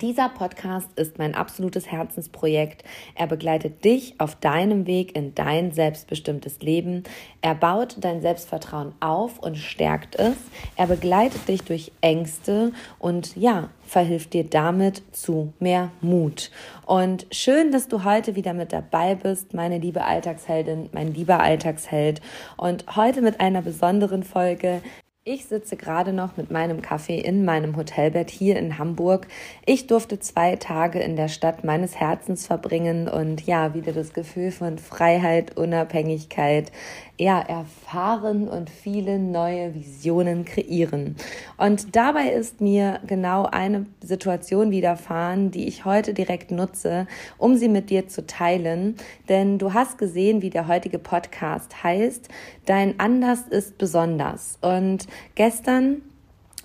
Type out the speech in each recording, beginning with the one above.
Dieser Podcast ist mein absolutes Herzensprojekt. Er begleitet dich auf deinem Weg in dein selbstbestimmtes Leben. Er baut dein Selbstvertrauen auf und stärkt es. Er begleitet dich durch Ängste und ja, verhilft dir damit zu mehr Mut. Und schön, dass du heute wieder mit dabei bist, meine liebe Alltagsheldin, mein lieber Alltagsheld. Und heute mit einer besonderen Folge, ich sitze gerade noch mit meinem Kaffee in meinem Hotelbett hier in Hamburg. Ich durfte zwei Tage in der Stadt meines Herzens verbringen und ja, wieder das Gefühl von Freiheit, Unabhängigkeit, ja, erfahren und viele neue Visionen kreieren. Und dabei ist mir genau eine Situation widerfahren, die ich heute direkt nutze, um sie mit dir zu teilen. Denn du hast gesehen, wie der heutige Podcast heißt, Dein Anders ist besonders. Und gestern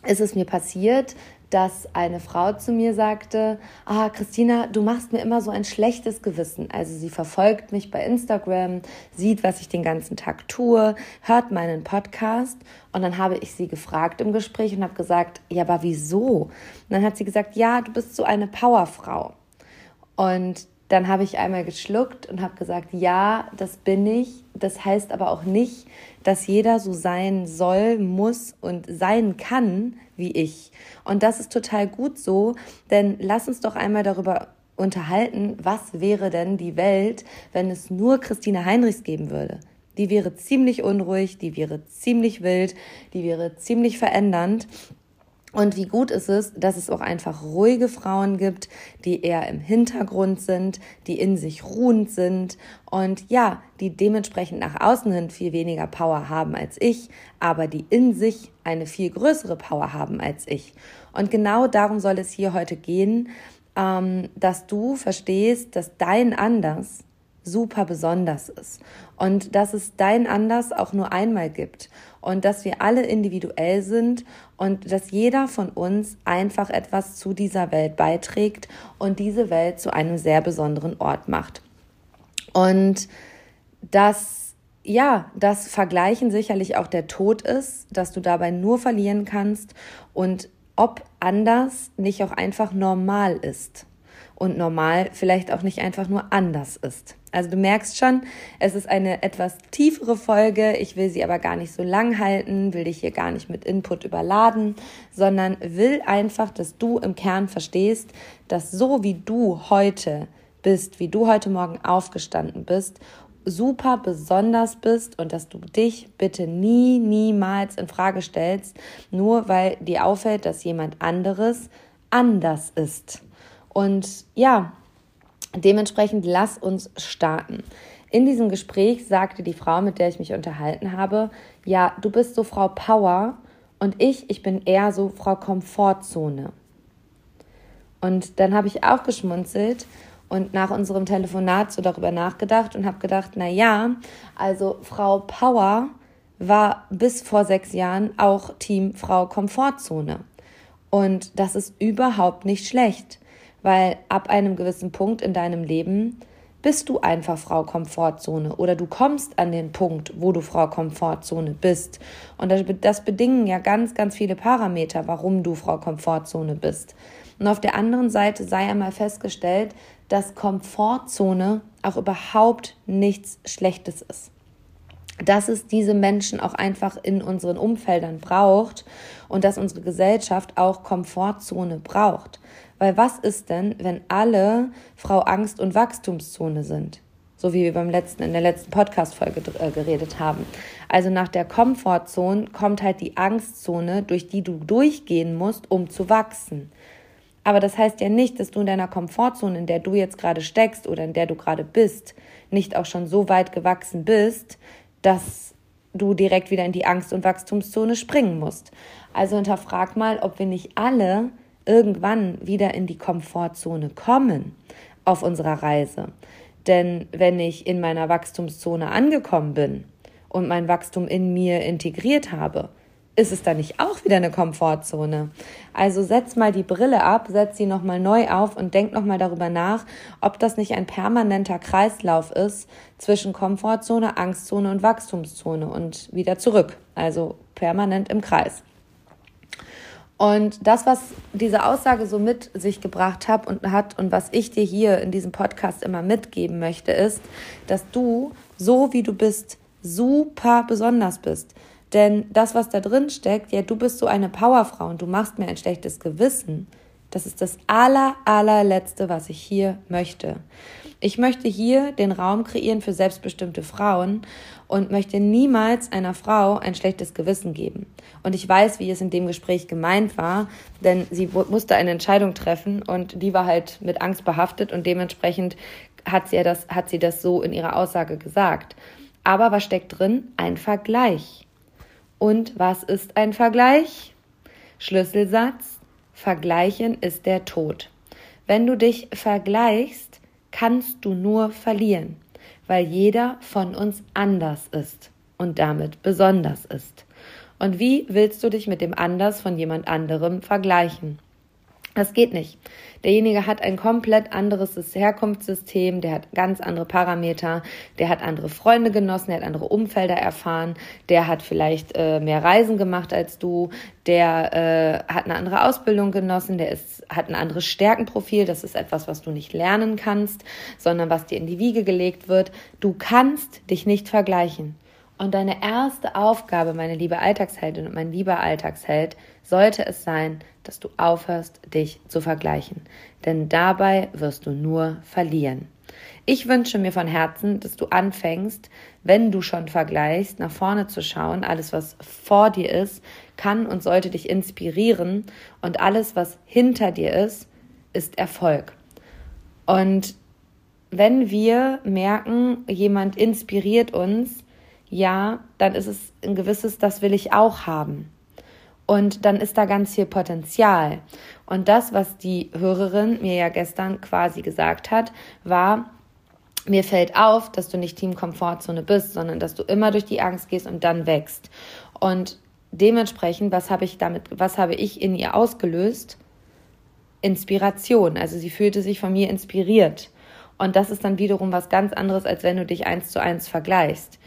ist es mir passiert, dass eine Frau zu mir sagte, ah, Christina, du machst mir immer so ein schlechtes Gewissen. Also sie verfolgt mich bei Instagram, sieht, was ich den ganzen Tag tue, hört meinen Podcast und dann habe ich sie gefragt im Gespräch und habe gesagt, ja, aber wieso? Und dann hat sie gesagt, ja, du bist so eine Powerfrau. Und dann habe ich einmal geschluckt und habe gesagt, ja, das bin ich. Das heißt aber auch nicht, dass jeder so sein soll, muss und sein kann wie ich. Und das ist total gut so, denn lass uns doch einmal darüber unterhalten, was wäre denn die Welt, wenn es nur Christine Heinrichs geben würde. Die wäre ziemlich unruhig, die wäre ziemlich wild, die wäre ziemlich verändernd. Und wie gut ist es, dass es auch einfach ruhige Frauen gibt, die eher im Hintergrund sind, die in sich ruhend sind und ja, die dementsprechend nach außen hin viel weniger Power haben als ich, aber die in sich eine viel größere Power haben als ich. Und genau darum soll es hier heute gehen, ähm, dass du verstehst, dass dein Anders super besonders ist. Und dass es dein Anders auch nur einmal gibt. Und dass wir alle individuell sind. Und dass jeder von uns einfach etwas zu dieser Welt beiträgt. Und diese Welt zu einem sehr besonderen Ort macht. Und dass ja, das Vergleichen sicherlich auch der Tod ist, dass du dabei nur verlieren kannst. Und ob anders nicht auch einfach normal ist. Und normal vielleicht auch nicht einfach nur anders ist. Also du merkst schon, es ist eine etwas tiefere Folge. Ich will sie aber gar nicht so lang halten, will dich hier gar nicht mit Input überladen, sondern will einfach, dass du im Kern verstehst, dass so wie du heute bist, wie du heute Morgen aufgestanden bist, super besonders bist und dass du dich bitte nie, niemals in Frage stellst, nur weil dir auffällt, dass jemand anderes anders ist. Und ja, dementsprechend lass uns starten. In diesem Gespräch sagte die Frau, mit der ich mich unterhalten habe, ja, du bist so Frau Power und ich, ich bin eher so Frau Komfortzone. Und dann habe ich auch geschmunzelt und nach unserem Telefonat so darüber nachgedacht und habe gedacht, na ja, also Frau Power war bis vor sechs Jahren auch Team Frau Komfortzone. Und das ist überhaupt nicht schlecht, weil ab einem gewissen Punkt in deinem Leben bist du einfach Frau Komfortzone oder du kommst an den Punkt, wo du Frau Komfortzone bist. Und das bedingen ja ganz, ganz viele Parameter, warum du Frau Komfortzone bist. Und auf der anderen Seite sei einmal festgestellt, dass Komfortzone auch überhaupt nichts Schlechtes ist. Dass es diese Menschen auch einfach in unseren Umfeldern braucht und dass unsere Gesellschaft auch Komfortzone braucht. Weil was ist denn, wenn alle Frau Angst- und Wachstumszone sind? So wie wir beim letzten, in der letzten Podcast-Folge äh, geredet haben. Also nach der Komfortzone kommt halt die Angstzone, durch die du durchgehen musst, um zu wachsen. Aber das heißt ja nicht, dass du in deiner Komfortzone, in der du jetzt gerade steckst oder in der du gerade bist, nicht auch schon so weit gewachsen bist, dass du direkt wieder in die Angst- und Wachstumszone springen musst. Also hinterfrag mal, ob wir nicht alle irgendwann wieder in die Komfortzone kommen auf unserer Reise. Denn wenn ich in meiner Wachstumszone angekommen bin und mein Wachstum in mir integriert habe, ist es dann nicht auch wieder eine Komfortzone? Also setz mal die Brille ab, setz sie nochmal neu auf und denk nochmal darüber nach, ob das nicht ein permanenter Kreislauf ist zwischen Komfortzone, Angstzone und Wachstumszone und wieder zurück. Also permanent im Kreis. Und das, was diese Aussage so mit sich gebracht hat und hat und was ich dir hier in diesem Podcast immer mitgeben möchte, ist, dass du so wie du bist super besonders bist. Denn das, was da drin steckt, ja, du bist so eine Powerfrau und du machst mir ein schlechtes Gewissen. Das ist das aller, allerletzte, was ich hier möchte. Ich möchte hier den Raum kreieren für selbstbestimmte Frauen und möchte niemals einer Frau ein schlechtes Gewissen geben. Und ich weiß, wie es in dem Gespräch gemeint war, denn sie musste eine Entscheidung treffen und die war halt mit Angst behaftet und dementsprechend hat sie, ja das, hat sie das so in ihrer Aussage gesagt. Aber was steckt drin? Ein Vergleich. Und was ist ein Vergleich? Schlüsselsatz. Vergleichen ist der Tod. Wenn du dich vergleichst, kannst du nur verlieren, weil jeder von uns anders ist und damit besonders ist. Und wie willst du dich mit dem Anders von jemand anderem vergleichen? Das geht nicht. Derjenige hat ein komplett anderes Herkunftssystem, der hat ganz andere Parameter, der hat andere Freunde genossen, der hat andere Umfelder erfahren, der hat vielleicht äh, mehr Reisen gemacht als du, der äh, hat eine andere Ausbildung genossen, der ist, hat ein anderes Stärkenprofil, das ist etwas, was du nicht lernen kannst, sondern was dir in die Wiege gelegt wird. Du kannst dich nicht vergleichen. Und deine erste Aufgabe, meine liebe Alltagsheldin und mein lieber Alltagsheld, sollte es sein, dass du aufhörst, dich zu vergleichen. Denn dabei wirst du nur verlieren. Ich wünsche mir von Herzen, dass du anfängst, wenn du schon vergleichst, nach vorne zu schauen. Alles, was vor dir ist, kann und sollte dich inspirieren. Und alles, was hinter dir ist, ist Erfolg. Und wenn wir merken, jemand inspiriert uns, ja, dann ist es ein gewisses, das will ich auch haben. Und dann ist da ganz viel Potenzial. Und das, was die Hörerin mir ja gestern quasi gesagt hat, war, mir fällt auf, dass du nicht Team Komfortzone bist, sondern dass du immer durch die Angst gehst und dann wächst. Und dementsprechend, was habe ich damit, was habe ich in ihr ausgelöst? Inspiration. Also sie fühlte sich von mir inspiriert. Und das ist dann wiederum was ganz anderes, als wenn du dich eins zu eins vergleichst.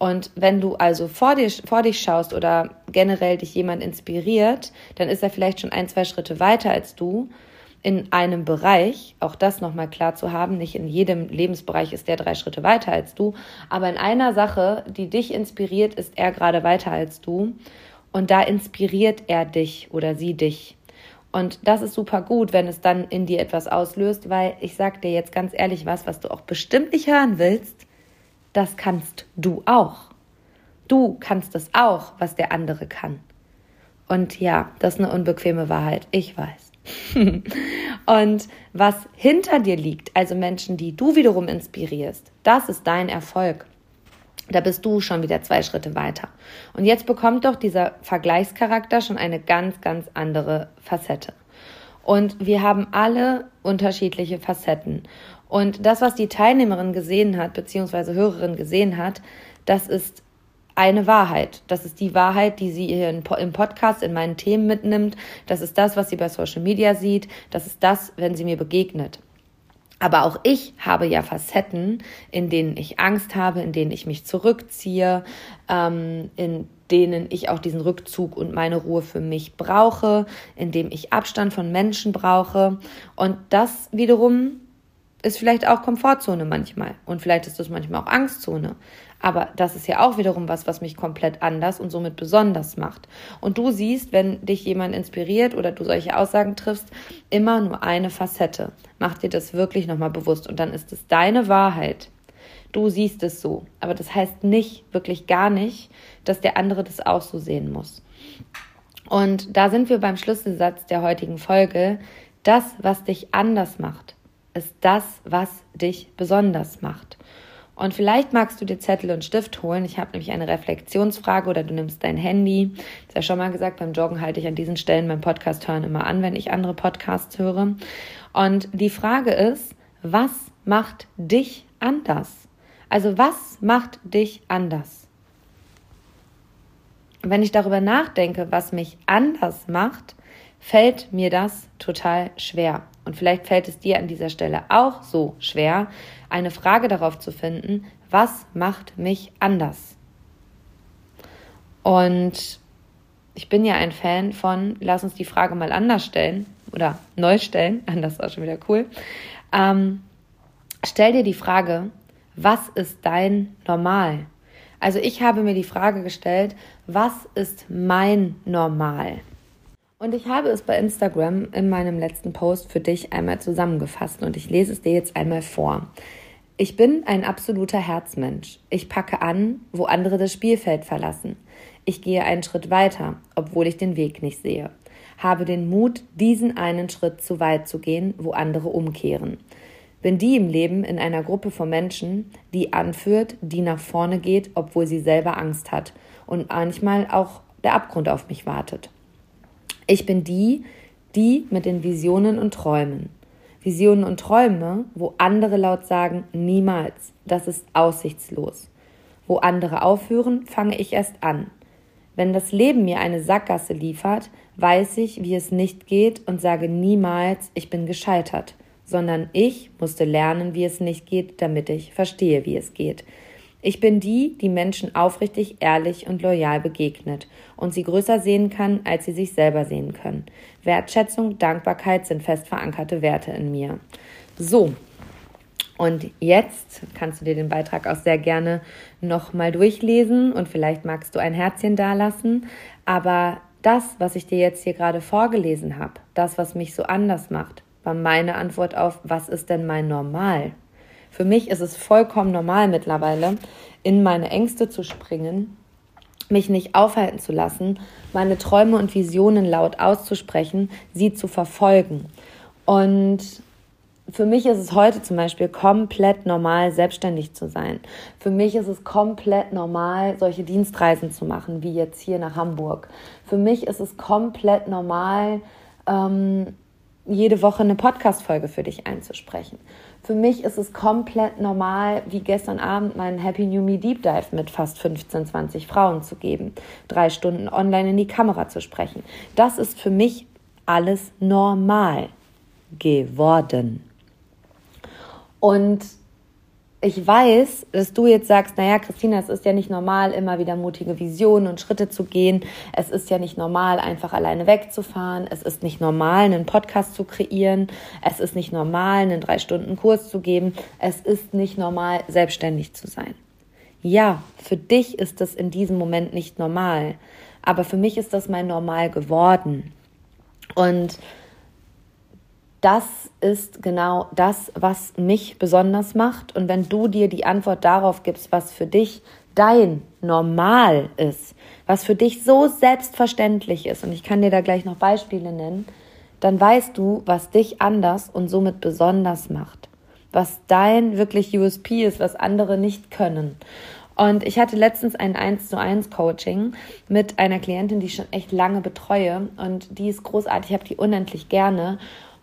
Und wenn du also vor, dir, vor dich schaust oder generell dich jemand inspiriert, dann ist er vielleicht schon ein, zwei Schritte weiter als du in einem Bereich, auch das nochmal klar zu haben, nicht in jedem Lebensbereich ist der drei Schritte weiter als du, aber in einer Sache, die dich inspiriert, ist er gerade weiter als du. Und da inspiriert er dich oder sie dich. Und das ist super gut, wenn es dann in dir etwas auslöst, weil ich sag dir jetzt ganz ehrlich was, was du auch bestimmt nicht hören willst das kannst du auch. Du kannst es auch, was der andere kann. Und ja, das ist eine unbequeme Wahrheit, ich weiß. und was hinter dir liegt, also Menschen, die du wiederum inspirierst, das ist dein Erfolg. Da bist du schon wieder zwei Schritte weiter. Und jetzt bekommt doch dieser Vergleichscharakter schon eine ganz, ganz andere Facette. Und wir haben alle unterschiedliche Facetten. Und das, was die Teilnehmerin gesehen hat, beziehungsweise Hörerin gesehen hat, das ist eine Wahrheit. Das ist die Wahrheit, die sie hier im Podcast in meinen Themen mitnimmt. Das ist das, was sie bei Social Media sieht. Das ist das, wenn sie mir begegnet. Aber auch ich habe ja Facetten, in denen ich Angst habe, in denen ich mich zurückziehe, ähm, in denen ich auch diesen Rückzug und meine Ruhe für mich brauche, in dem ich Abstand von Menschen brauche. Und das wiederum ist vielleicht auch Komfortzone manchmal und vielleicht ist das manchmal auch Angstzone. Aber das ist ja auch wiederum was, was mich komplett anders und somit besonders macht. Und du siehst, wenn dich jemand inspiriert oder du solche Aussagen triffst, immer nur eine Facette. Mach dir das wirklich nochmal bewusst und dann ist es deine Wahrheit. Du siehst es so. Aber das heißt nicht, wirklich gar nicht, dass der andere das auch so sehen muss. Und da sind wir beim Schlüsselsatz der heutigen Folge. Das, was dich anders macht, ist das, was dich besonders macht. Und vielleicht magst du dir Zettel und Stift holen. Ich habe nämlich eine Reflexionsfrage oder du nimmst dein Handy. Habe ja schon mal gesagt, beim Joggen halte ich an diesen Stellen beim Podcast hören immer an, wenn ich andere Podcasts höre. Und die Frage ist, was macht dich anders? Also was macht dich anders? Wenn ich darüber nachdenke, was mich anders macht, fällt mir das total schwer. Und vielleicht fällt es dir an dieser Stelle auch so schwer, eine Frage darauf zu finden, was macht mich anders? Und ich bin ja ein Fan von, lass uns die Frage mal anders stellen oder neu stellen, anders auch schon wieder cool. Ähm, stell dir die Frage, was ist dein Normal? Also ich habe mir die Frage gestellt, was ist mein Normal? Und ich habe es bei Instagram in meinem letzten Post für dich einmal zusammengefasst und ich lese es dir jetzt einmal vor. Ich bin ein absoluter Herzmensch. Ich packe an, wo andere das Spielfeld verlassen. Ich gehe einen Schritt weiter, obwohl ich den Weg nicht sehe. Habe den Mut, diesen einen Schritt zu weit zu gehen, wo andere umkehren. Bin die im Leben in einer Gruppe von Menschen, die anführt, die nach vorne geht, obwohl sie selber Angst hat und manchmal auch der Abgrund auf mich wartet. Ich bin die, die mit den Visionen und Träumen. Visionen und Träume, wo andere laut sagen, niemals, das ist aussichtslos. Wo andere aufhören, fange ich erst an. Wenn das Leben mir eine Sackgasse liefert, weiß ich, wie es nicht geht und sage niemals, ich bin gescheitert sondern ich musste lernen, wie es nicht geht, damit ich verstehe, wie es geht. Ich bin die, die Menschen aufrichtig, ehrlich und loyal begegnet und sie größer sehen kann, als sie sich selber sehen können. Wertschätzung, Dankbarkeit sind fest verankerte Werte in mir. So. Und jetzt kannst du dir den Beitrag auch sehr gerne nochmal durchlesen und vielleicht magst du ein Herzchen dalassen. Aber das, was ich dir jetzt hier gerade vorgelesen habe, das, was mich so anders macht, war meine Antwort auf, was ist denn mein Normal? Für mich ist es vollkommen normal mittlerweile, in meine Ängste zu springen, mich nicht aufhalten zu lassen, meine Träume und Visionen laut auszusprechen, sie zu verfolgen. Und für mich ist es heute zum Beispiel komplett normal, selbstständig zu sein. Für mich ist es komplett normal, solche Dienstreisen zu machen, wie jetzt hier nach Hamburg. Für mich ist es komplett normal, ähm, jede Woche eine Podcast-Folge für dich einzusprechen. Für mich ist es komplett normal, wie gestern Abend meinen Happy New Me Deep Dive mit fast 15, 20 Frauen zu geben, drei Stunden online in die Kamera zu sprechen. Das ist für mich alles normal geworden. Und ich weiß, dass du jetzt sagst, naja, Christina, es ist ja nicht normal, immer wieder mutige Visionen und Schritte zu gehen. Es ist ja nicht normal, einfach alleine wegzufahren. Es ist nicht normal, einen Podcast zu kreieren. Es ist nicht normal, einen drei Stunden Kurs zu geben. Es ist nicht normal, selbstständig zu sein. Ja, für dich ist das in diesem Moment nicht normal. Aber für mich ist das mein Normal geworden. Und das ist genau das, was mich besonders macht. Und wenn du dir die Antwort darauf gibst, was für dich dein Normal ist, was für dich so selbstverständlich ist, und ich kann dir da gleich noch Beispiele nennen, dann weißt du, was dich anders und somit besonders macht. Was dein wirklich USP ist, was andere nicht können. Und ich hatte letztens ein 1 zu 1 Coaching mit einer Klientin, die ich schon echt lange betreue. Und die ist großartig, ich habe die unendlich gerne.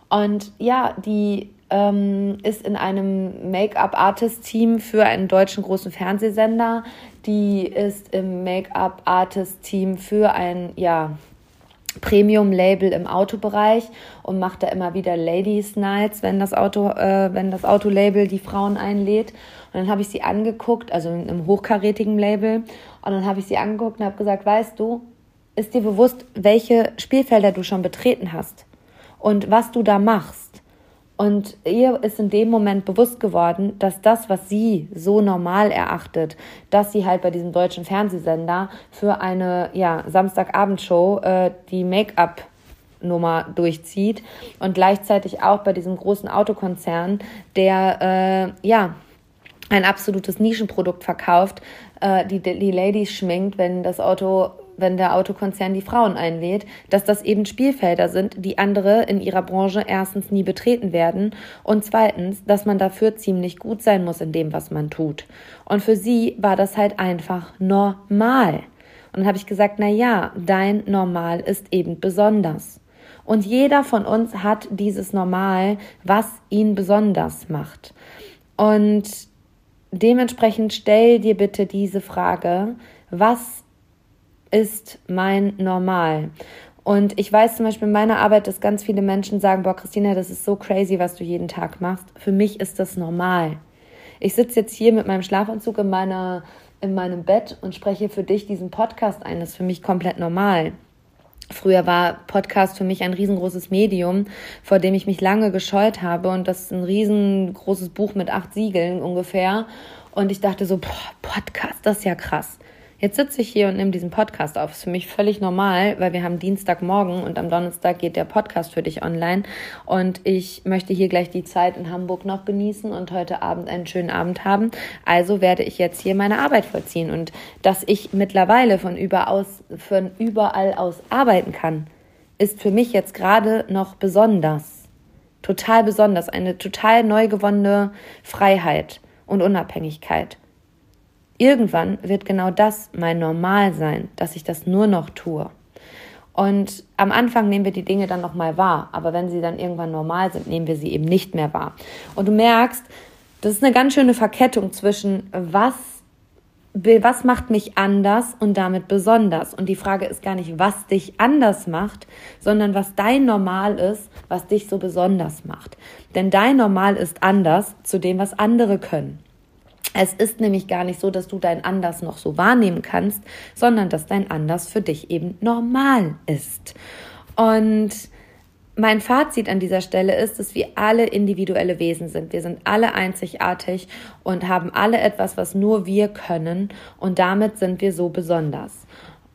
Und ja, die ähm, ist in einem Make-up-Artist-Team für einen deutschen großen Fernsehsender. Die ist im Make-up-Artist-Team für ein, ja, Premium-Label im Autobereich und macht da immer wieder Ladies Nights, wenn das Auto, äh, wenn das Autolabel die Frauen einlädt. Und dann habe ich sie angeguckt, also im hochkarätigen Label. Und dann habe ich sie angeguckt und habe gesagt, weißt du, ist dir bewusst, welche Spielfelder du schon betreten hast? Und was du da machst. Und ihr ist in dem Moment bewusst geworden, dass das, was sie so normal erachtet, dass sie halt bei diesem deutschen Fernsehsender für eine ja, Samstagabendshow äh, die Make-up Nummer durchzieht und gleichzeitig auch bei diesem großen Autokonzern, der äh, ja ein absolutes Nischenprodukt verkauft, äh, die die Ladies schminkt, wenn das Auto wenn der Autokonzern die Frauen einlädt, dass das eben Spielfelder sind, die andere in ihrer Branche erstens nie betreten werden und zweitens, dass man dafür ziemlich gut sein muss in dem, was man tut. Und für sie war das halt einfach normal. Und dann habe ich gesagt, na ja, dein Normal ist eben besonders. Und jeder von uns hat dieses Normal, was ihn besonders macht. Und dementsprechend stell dir bitte diese Frage, was ist mein Normal? Und ich weiß zum Beispiel in meiner Arbeit, dass ganz viele Menschen sagen, boah, Christina, das ist so crazy, was du jeden Tag machst. Für mich ist das normal. Ich sitze jetzt hier mit meinem Schlafanzug in, meiner, in meinem Bett und spreche für dich diesen Podcast ein. Das ist für mich komplett normal. Früher war Podcast für mich ein riesengroßes Medium, vor dem ich mich lange gescheut habe. Und das ist ein riesengroßes Buch mit acht Siegeln ungefähr. Und ich dachte so, boah, Podcast, das ist ja krass. Jetzt sitze ich hier und nehme diesen Podcast auf. Ist für mich völlig normal, weil wir haben Dienstagmorgen und am Donnerstag geht der Podcast für dich online. Und ich möchte hier gleich die Zeit in Hamburg noch genießen und heute Abend einen schönen Abend haben. Also werde ich jetzt hier meine Arbeit vollziehen. Und dass ich mittlerweile von überaus, von überall aus arbeiten kann, ist für mich jetzt gerade noch besonders. Total besonders. Eine total neu gewonnene Freiheit und Unabhängigkeit. Irgendwann wird genau das mein Normal sein, dass ich das nur noch tue. Und am Anfang nehmen wir die Dinge dann nochmal wahr, aber wenn sie dann irgendwann normal sind, nehmen wir sie eben nicht mehr wahr. Und du merkst, das ist eine ganz schöne Verkettung zwischen was was macht mich anders und damit besonders? Und die Frage ist gar nicht, was dich anders macht, sondern was dein Normal ist, was dich so besonders macht. Denn dein Normal ist anders zu dem, was andere können. Es ist nämlich gar nicht so, dass du dein Anders noch so wahrnehmen kannst, sondern dass dein Anders für dich eben normal ist. Und mein Fazit an dieser Stelle ist, dass wir alle individuelle Wesen sind. Wir sind alle einzigartig und haben alle etwas, was nur wir können. Und damit sind wir so besonders.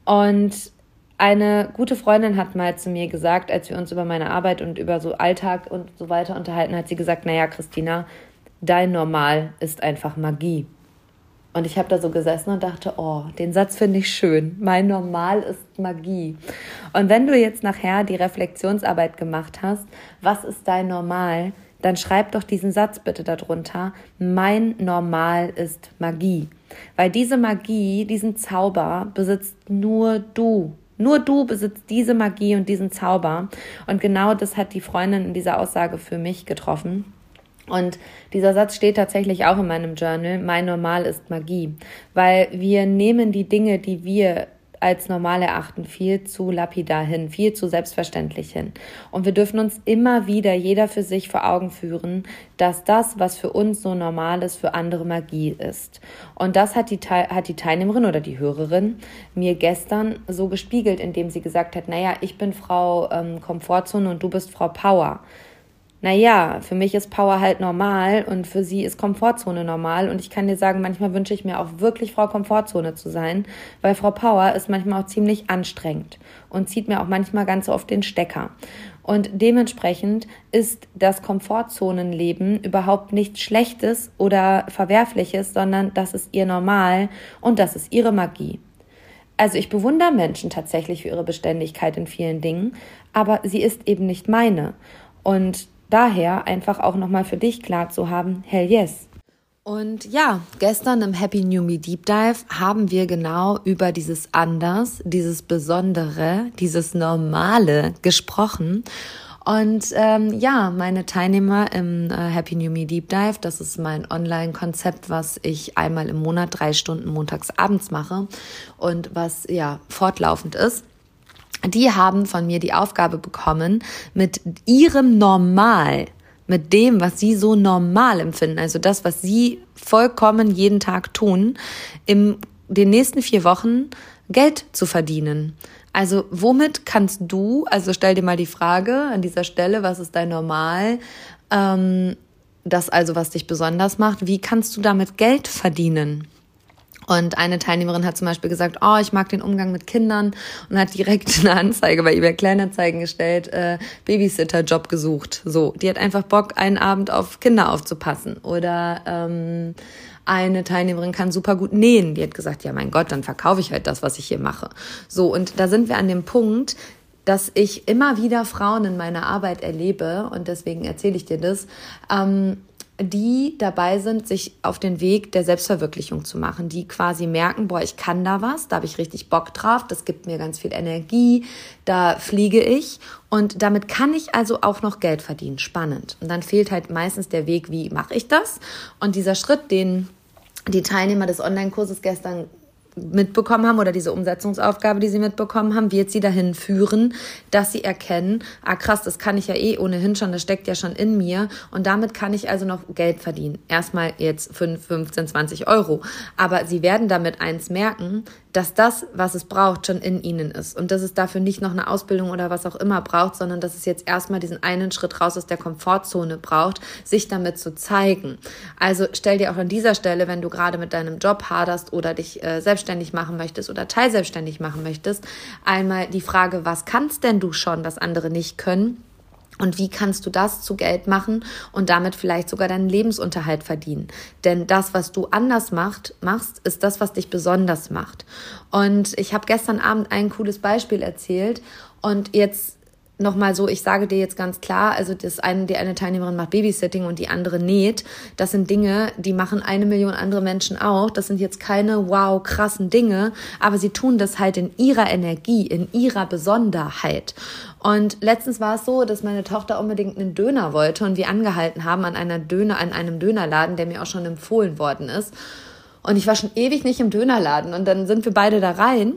Und eine gute Freundin hat mal zu mir gesagt, als wir uns über meine Arbeit und über so Alltag und so weiter unterhalten, hat sie gesagt, naja, Christina, dein Normal ist einfach Magie. Und ich habe da so gesessen und dachte, oh, den Satz finde ich schön. Mein Normal ist Magie. Und wenn du jetzt nachher die Reflexionsarbeit gemacht hast, was ist dein Normal, dann schreib doch diesen Satz bitte darunter. Mein Normal ist Magie. Weil diese Magie, diesen Zauber besitzt nur du. Nur du besitzt diese Magie und diesen Zauber. Und genau das hat die Freundin in dieser Aussage für mich getroffen. Und dieser Satz steht tatsächlich auch in meinem Journal. Mein Normal ist Magie, weil wir nehmen die Dinge, die wir als normal erachten, viel zu lapidar hin, viel zu selbstverständlich hin. Und wir dürfen uns immer wieder, jeder für sich vor Augen führen, dass das, was für uns so normal ist, für andere Magie ist. Und das hat die, hat die Teilnehmerin oder die Hörerin mir gestern so gespiegelt, indem sie gesagt hat, naja, ich bin Frau ähm, Komfortzone und du bist Frau Power naja, für mich ist Power halt normal und für sie ist Komfortzone normal. Und ich kann dir sagen, manchmal wünsche ich mir auch wirklich Frau Komfortzone zu sein, weil Frau Power ist manchmal auch ziemlich anstrengend und zieht mir auch manchmal ganz oft den Stecker. Und dementsprechend ist das Komfortzonenleben überhaupt nichts Schlechtes oder Verwerfliches, sondern das ist ihr Normal und das ist ihre Magie. Also ich bewundere Menschen tatsächlich für ihre Beständigkeit in vielen Dingen, aber sie ist eben nicht meine. Und daher einfach auch nochmal für dich klar zu haben, hell yes. Und ja, gestern im Happy New Me Deep Dive haben wir genau über dieses Anders, dieses Besondere, dieses Normale gesprochen. Und ähm, ja, meine Teilnehmer im äh, Happy New Me Deep Dive, das ist mein Online-Konzept, was ich einmal im Monat drei Stunden montags abends mache und was ja fortlaufend ist die haben von mir die Aufgabe bekommen, mit ihrem Normal, mit dem, was sie so normal empfinden, also das, was sie vollkommen jeden Tag tun, in den nächsten vier Wochen Geld zu verdienen. Also womit kannst du, also stell dir mal die Frage an dieser Stelle, was ist dein Normal? Ähm, das also, was dich besonders macht, wie kannst du damit Geld verdienen? Und eine Teilnehmerin hat zum Beispiel gesagt, oh, ich mag den Umgang mit Kindern und hat direkt eine Anzeige bei eBay Kleinanzeigen gestellt, äh, Babysitter-Job gesucht. So, die hat einfach Bock, einen Abend auf Kinder aufzupassen. Oder ähm, eine Teilnehmerin kann super gut nähen. Die hat gesagt, ja mein Gott, dann verkaufe ich halt das, was ich hier mache. So, und da sind wir an dem Punkt, dass ich immer wieder Frauen in meiner Arbeit erlebe und deswegen erzähle ich dir das. Ähm, die dabei sind, sich auf den Weg der Selbstverwirklichung zu machen, die quasi merken, boah, ich kann da was, da habe ich richtig Bock drauf, das gibt mir ganz viel Energie, da fliege ich und damit kann ich also auch noch Geld verdienen. Spannend. Und dann fehlt halt meistens der Weg, wie mache ich das? Und dieser Schritt, den die Teilnehmer des Online-Kurses gestern mitbekommen haben oder diese Umsetzungsaufgabe, die sie mitbekommen haben, wird sie dahin führen, dass sie erkennen, ah krass, das kann ich ja eh ohnehin schon, das steckt ja schon in mir und damit kann ich also noch Geld verdienen. Erstmal jetzt 5, 15, 20 Euro. Aber sie werden damit eins merken, dass das, was es braucht, schon in ihnen ist und dass es dafür nicht noch eine Ausbildung oder was auch immer braucht, sondern dass es jetzt erstmal diesen einen Schritt raus aus der Komfortzone braucht, sich damit zu zeigen. Also stell dir auch an dieser Stelle, wenn du gerade mit deinem Job haderst oder dich äh, selbstständig machen möchtest oder teilselbstständig machen möchtest, einmal die Frage, was kannst denn du schon, was andere nicht können? Und wie kannst du das zu Geld machen und damit vielleicht sogar deinen Lebensunterhalt verdienen? Denn das, was du anders macht, machst, ist das, was dich besonders macht. Und ich habe gestern Abend ein cooles Beispiel erzählt und jetzt nochmal so, ich sage dir jetzt ganz klar, also das eine, die eine Teilnehmerin macht Babysitting und die andere näht. Das sind Dinge, die machen eine Million andere Menschen auch. Das sind jetzt keine wow krassen Dinge, aber sie tun das halt in ihrer Energie, in ihrer Besonderheit. Und letztens war es so, dass meine Tochter unbedingt einen Döner wollte und wir angehalten haben an einer Döner, an einem Dönerladen, der mir auch schon empfohlen worden ist. Und ich war schon ewig nicht im Dönerladen und dann sind wir beide da rein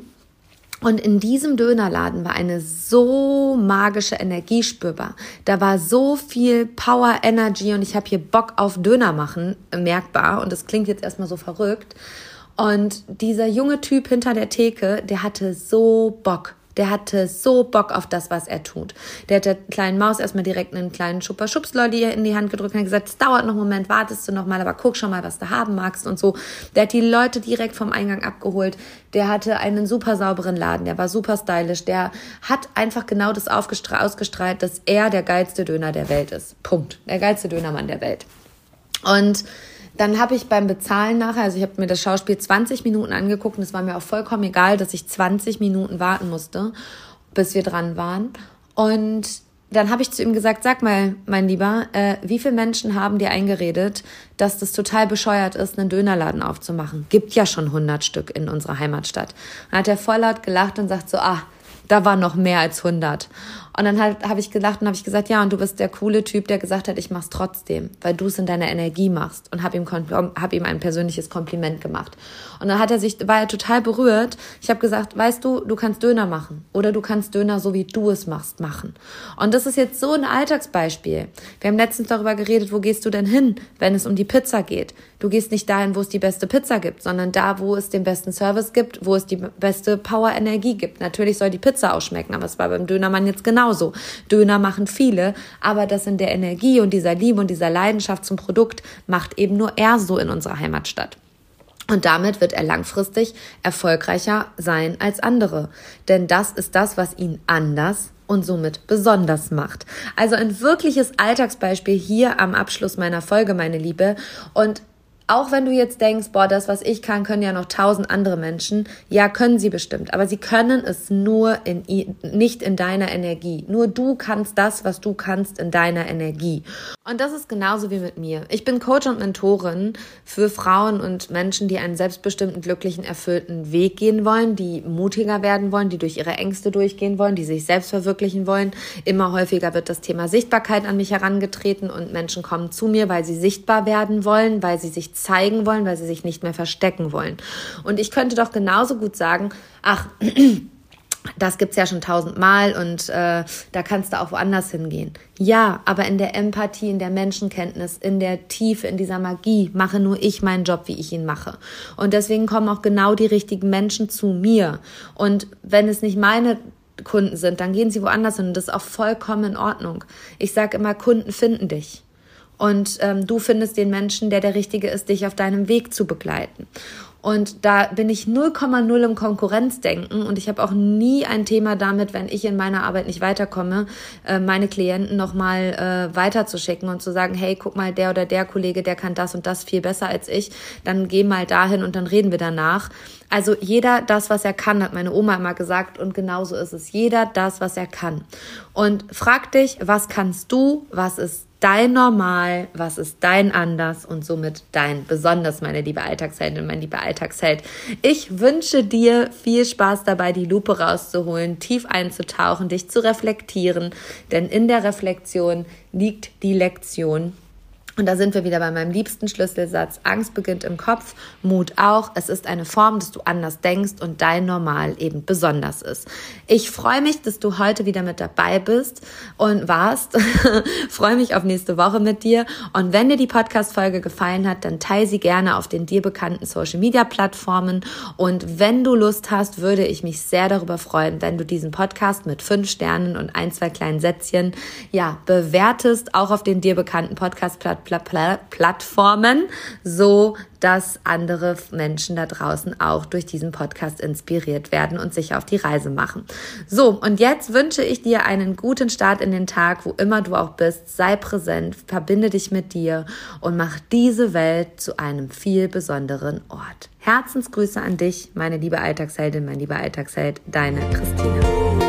und in diesem Dönerladen war eine so magische Energie spürbar. Da war so viel Power, Energy und ich habe hier Bock auf Döner machen, merkbar. Und das klingt jetzt erstmal so verrückt. Und dieser junge Typ hinter der Theke, der hatte so Bock. Der hatte so Bock auf das, was er tut. Der hat der kleinen Maus erstmal direkt einen kleinen schupper schubs in die Hand gedrückt und hat gesagt, es dauert noch einen Moment, wartest du noch mal, aber guck schon mal, was du haben magst und so. Der hat die Leute direkt vom Eingang abgeholt. Der hatte einen super sauberen Laden, der war super stylisch. Der hat einfach genau das ausgestrahlt, dass er der geilste Döner der Welt ist. Punkt. Der geilste Dönermann der Welt. Und dann habe ich beim Bezahlen nachher, also ich habe mir das Schauspiel 20 Minuten angeguckt und es war mir auch vollkommen egal, dass ich 20 Minuten warten musste, bis wir dran waren. Und dann habe ich zu ihm gesagt, sag mal, mein Lieber, äh, wie viele Menschen haben dir eingeredet, dass das total bescheuert ist, einen Dönerladen aufzumachen? Gibt ja schon 100 Stück in unserer Heimatstadt. Dann hat er voll laut gelacht und sagt so, ah, da waren noch mehr als 100. Und dann halt, habe ich gelacht und habe ich gesagt, ja, und du bist der coole Typ, der gesagt hat, ich mach's trotzdem, weil du es in deiner Energie machst. Und habe ihm, hab ihm ein persönliches Kompliment gemacht. Und dann hat er sich, war er total berührt. Ich habe gesagt, weißt du, du kannst Döner machen. Oder du kannst Döner, so wie du es machst, machen. Und das ist jetzt so ein Alltagsbeispiel. Wir haben letztens darüber geredet, wo gehst du denn hin, wenn es um die Pizza geht? Du gehst nicht dahin, wo es die beste Pizza gibt, sondern da, wo es den besten Service gibt, wo es die beste Power-Energie gibt. Natürlich soll die Pizza auch schmecken, aber es war beim Dönermann jetzt genau genauso. Döner machen viele, aber das in der Energie und dieser Liebe und dieser Leidenschaft zum Produkt macht eben nur er so in unserer Heimatstadt. Und damit wird er langfristig erfolgreicher sein als andere. Denn das ist das, was ihn anders und somit besonders macht. Also ein wirkliches Alltagsbeispiel hier am Abschluss meiner Folge, meine Liebe. Und auch wenn du jetzt denkst, boah, das, was ich kann, können ja noch tausend andere Menschen. Ja, können sie bestimmt. Aber sie können es nur in, nicht in deiner Energie. Nur du kannst das, was du kannst in deiner Energie. Und das ist genauso wie mit mir. Ich bin Coach und Mentorin für Frauen und Menschen, die einen selbstbestimmten, glücklichen, erfüllten Weg gehen wollen, die mutiger werden wollen, die durch ihre Ängste durchgehen wollen, die sich selbst verwirklichen wollen. Immer häufiger wird das Thema Sichtbarkeit an mich herangetreten und Menschen kommen zu mir, weil sie sichtbar werden wollen, weil sie sich zeigen wollen, weil sie sich nicht mehr verstecken wollen. Und ich könnte doch genauso gut sagen, ach, das gibt's ja schon tausendmal und äh, da kannst du auch woanders hingehen. Ja, aber in der Empathie, in der Menschenkenntnis, in der Tiefe, in dieser Magie mache nur ich meinen Job, wie ich ihn mache. Und deswegen kommen auch genau die richtigen Menschen zu mir. Und wenn es nicht meine Kunden sind, dann gehen sie woanders hin und das ist auch vollkommen in Ordnung. Ich sage immer, Kunden finden dich und ähm, du findest den Menschen, der der Richtige ist, dich auf deinem Weg zu begleiten. Und da bin ich 0,0 im Konkurrenzdenken und ich habe auch nie ein Thema damit, wenn ich in meiner Arbeit nicht weiterkomme, äh, meine Klienten nochmal äh, weiterzuschicken und zu sagen, hey, guck mal, der oder der Kollege, der kann das und das viel besser als ich, dann geh mal dahin und dann reden wir danach. Also jeder das, was er kann, hat meine Oma immer gesagt und genauso ist es. Jeder das, was er kann. Und frag dich, was kannst du, was ist dein Normal, was ist dein Anders und somit dein Besonders, meine liebe Alltagsheldin, mein lieber Alltagsheld. Ich wünsche dir viel Spaß dabei, die Lupe rauszuholen, tief einzutauchen, dich zu reflektieren, denn in der Reflexion liegt die Lektion Und da sind wir wieder bei meinem liebsten Schlüsselsatz. Angst beginnt im Kopf, Mut auch. Es ist eine Form, dass du anders denkst und dein Normal eben besonders ist. Ich freue mich, dass du heute wieder mit dabei bist und warst. freue mich auf nächste Woche mit dir. Und wenn dir die Podcast-Folge gefallen hat, dann teile sie gerne auf den dir bekannten Social-Media-Plattformen. Und wenn du Lust hast, würde ich mich sehr darüber freuen, wenn du diesen Podcast mit fünf Sternen und ein, zwei kleinen Sätzchen, ja, bewertest, auch auf den dir bekannten Podcast-Plattformen Plattformen, so dass andere Menschen da draußen auch durch diesen Podcast inspiriert werden und sich auf die Reise machen. So, und jetzt wünsche ich dir einen guten Start in den Tag, wo immer du auch bist. Sei präsent, verbinde dich mit dir und mach diese Welt zu einem viel besonderen Ort. Herzensgrüße an dich, meine liebe Alltagsheldin, mein lieber Alltagsheld, deine Christina.